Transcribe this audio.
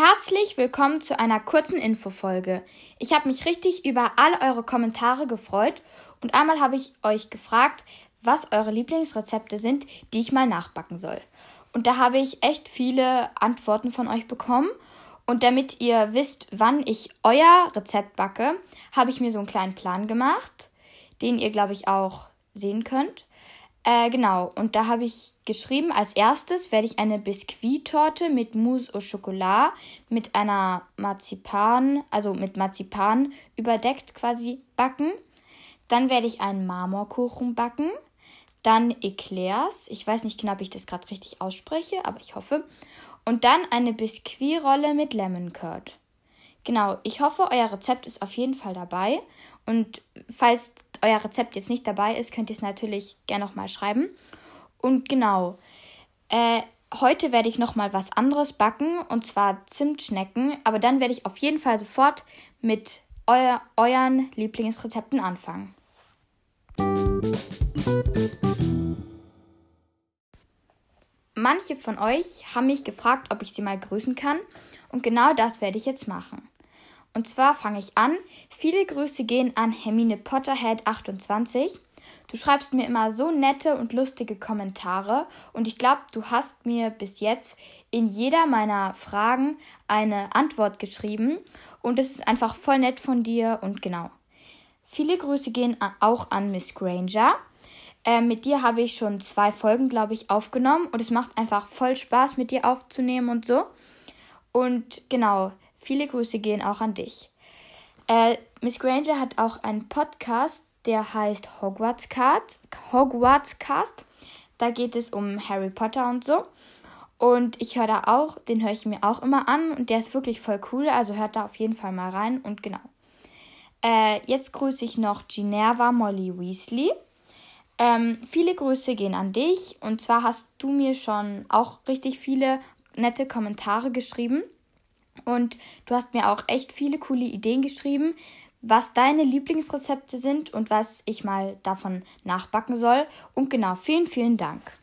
Herzlich willkommen zu einer kurzen Infofolge. Ich habe mich richtig über all eure Kommentare gefreut und einmal habe ich euch gefragt, was eure Lieblingsrezepte sind, die ich mal nachbacken soll. Und da habe ich echt viele Antworten von euch bekommen. Und damit ihr wisst, wann ich euer Rezept backe, habe ich mir so einen kleinen Plan gemacht, den ihr, glaube ich, auch sehen könnt. Äh, genau, und da habe ich geschrieben, als erstes werde ich eine Biskuittorte mit Mousse au Chocolat mit einer Marzipan, also mit Marzipan überdeckt quasi backen. Dann werde ich einen Marmorkuchen backen. Dann Eclairs. Ich weiß nicht genau, ob ich das gerade richtig ausspreche, aber ich hoffe. Und dann eine Biskuitrolle mit Lemon Curd. Genau, ich hoffe, euer Rezept ist auf jeden Fall dabei. Und falls euer Rezept jetzt nicht dabei ist, könnt ihr es natürlich gerne nochmal schreiben. Und genau, äh, heute werde ich nochmal was anderes backen, und zwar Zimtschnecken. Aber dann werde ich auf jeden Fall sofort mit euer, euren Lieblingsrezepten anfangen. Manche von euch haben mich gefragt, ob ich sie mal grüßen kann. Und genau das werde ich jetzt machen. Und zwar fange ich an. Viele Grüße gehen an Hermine Potterhead 28. Du schreibst mir immer so nette und lustige Kommentare und ich glaube, du hast mir bis jetzt in jeder meiner Fragen eine Antwort geschrieben und es ist einfach voll nett von dir und genau. Viele Grüße gehen auch an Miss Granger. Äh, mit dir habe ich schon zwei Folgen, glaube ich, aufgenommen und es macht einfach voll Spaß, mit dir aufzunehmen und so. Und genau, Viele Grüße gehen auch an dich. Äh, Miss Granger hat auch einen Podcast, der heißt Hogwarts Cast. Hogwarts Cast. Da geht es um Harry Potter und so. Und ich höre da auch, den höre ich mir auch immer an und der ist wirklich voll cool. Also hört da auf jeden Fall mal rein und genau. Äh, jetzt grüße ich noch Ginerva Molly Weasley. Ähm, viele Grüße gehen an dich und zwar hast du mir schon auch richtig viele nette Kommentare geschrieben. Und du hast mir auch echt viele coole Ideen geschrieben, was deine Lieblingsrezepte sind und was ich mal davon nachbacken soll. Und genau, vielen, vielen Dank.